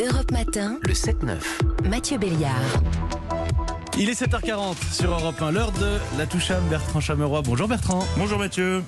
Europe Matin, Le 7-9. Mathieu Béliard. Il est 7h40 sur Europe 1, l'heure de la Toucham, Bertrand Chameroy. Bonjour Bertrand. Bonjour Mathieu.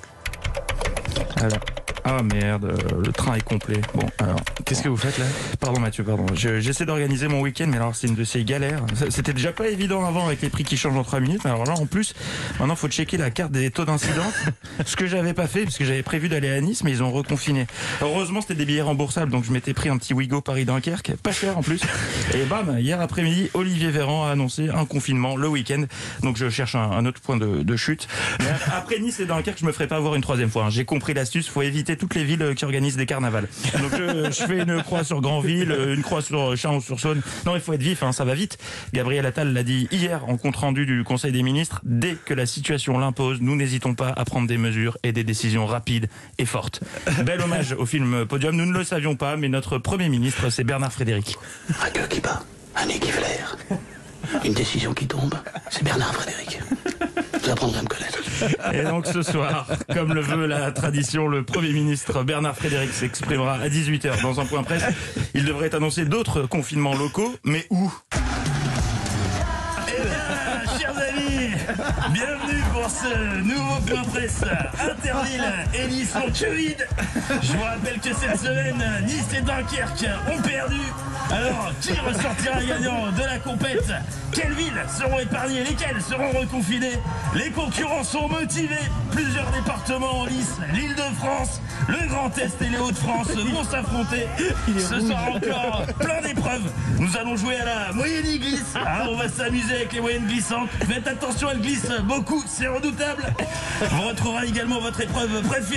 Alors. Ah merde, euh, le train est complet. Bon, alors. Qu'est-ce que vous faites là? Pardon Mathieu, pardon. Je- J'essaie d'organiser mon week-end, mais alors c'est une de ces galères. Ça- C'était déjà pas évident avant avec les prix qui changent en 3 minutes. Alors là, en plus, maintenant, faut checker la carte des taux d'incidence. ce que j'avais pas fait, parce que j'avais prévu d'aller à Nice, mais ils ont reconfiné. Heureusement, c'était des billets remboursables, donc je m'étais pris un petit Wigo Paris-Dunkerque, pas cher en plus. Et bam, hier après-midi, Olivier Véran a annoncé un confinement le week-end. Donc je cherche un, un autre point de, de chute. Mais après Nice et Dunkerque, je me ferai pas avoir une troisième fois. hein. J'ai compris l'astuce, faut éviter toutes les villes qui organisent des carnavals. Donc je, fais une croix sur Granville, euh, une croix sur Chalon-sur-Saône. Non, il faut être vif, hein, ça va vite. Gabriel Attal l'a dit hier en compte rendu du Conseil des ministres. Dès que la situation l'impose, nous n'hésitons pas à prendre des mesures et des décisions rapides et fortes. Bel hommage au film Podium. Nous ne le savions pas, mais notre premier ministre, c'est Bernard Frédéric. Un cœur qui bat, un nez qui flaire. Une décision qui tombe, c'est Bernard Frédéric. À me connaître. Et donc ce soir, comme le veut la tradition, le Premier ministre Bernard Frédéric s'exprimera à 18h dans un point presse. Il devrait annoncer d'autres confinements locaux, mais où? Eh bien, chers amis, bienvenue pour ce nouveau point presse et Nice en Covid. Je vous rappelle que cette semaine, Nice et Dunkerque ont perdu. Alors, qui ressortira gagnant de la compète? Quelles villes seront épargnées? Lesquelles seront reconfinées? Les concurrents sont motivés. Plusieurs départements en lice, l'île de France, le Grand Est et les Hauts-de-France vont s'affronter. Ce soir encore, plein d'épreuves. Nous allons jouer à la moyenne glisse. Ah, on va s'amuser avec les moyennes glissantes. Faites attention, elles glissent beaucoup, c'est redoutable. Vous retrouverez également votre épreuve préférée,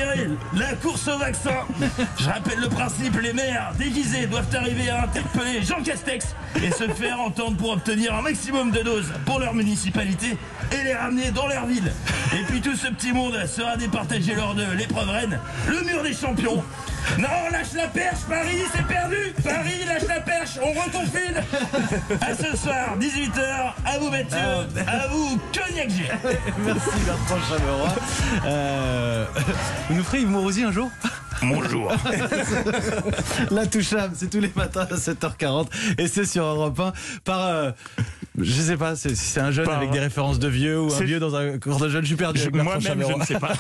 la course au vaccin. Je rappelle le principe, les maires déguisés doivent arriver à interpeller Jean Castex et se faire entendre pour obtenir un maximum de doses pour leur municipalité et les ramener dans leur ville. Et puis tout ce petit monde sera départagé lors de l'épreuve reine, le mur des champions. Non, lâche la perche, Paris, c'est perdu Paris, lâche la perche, on reconfine À ce soir, 18h, à vous Mathieu, à vous Cognac G. Merci Bertrand Chameroy. Euh, vous nous ferez Yves Morosi un jour Bonjour. La Toucham, c'est tous les matins à 7h40 et c'est sur Europe 1 par... euh, je sais pas, c'est- si c'est un jeune Par- avec des références de vieux ou un vieux dans un corps de jeune, je suis perdu. Moi-même, je ne sais pas.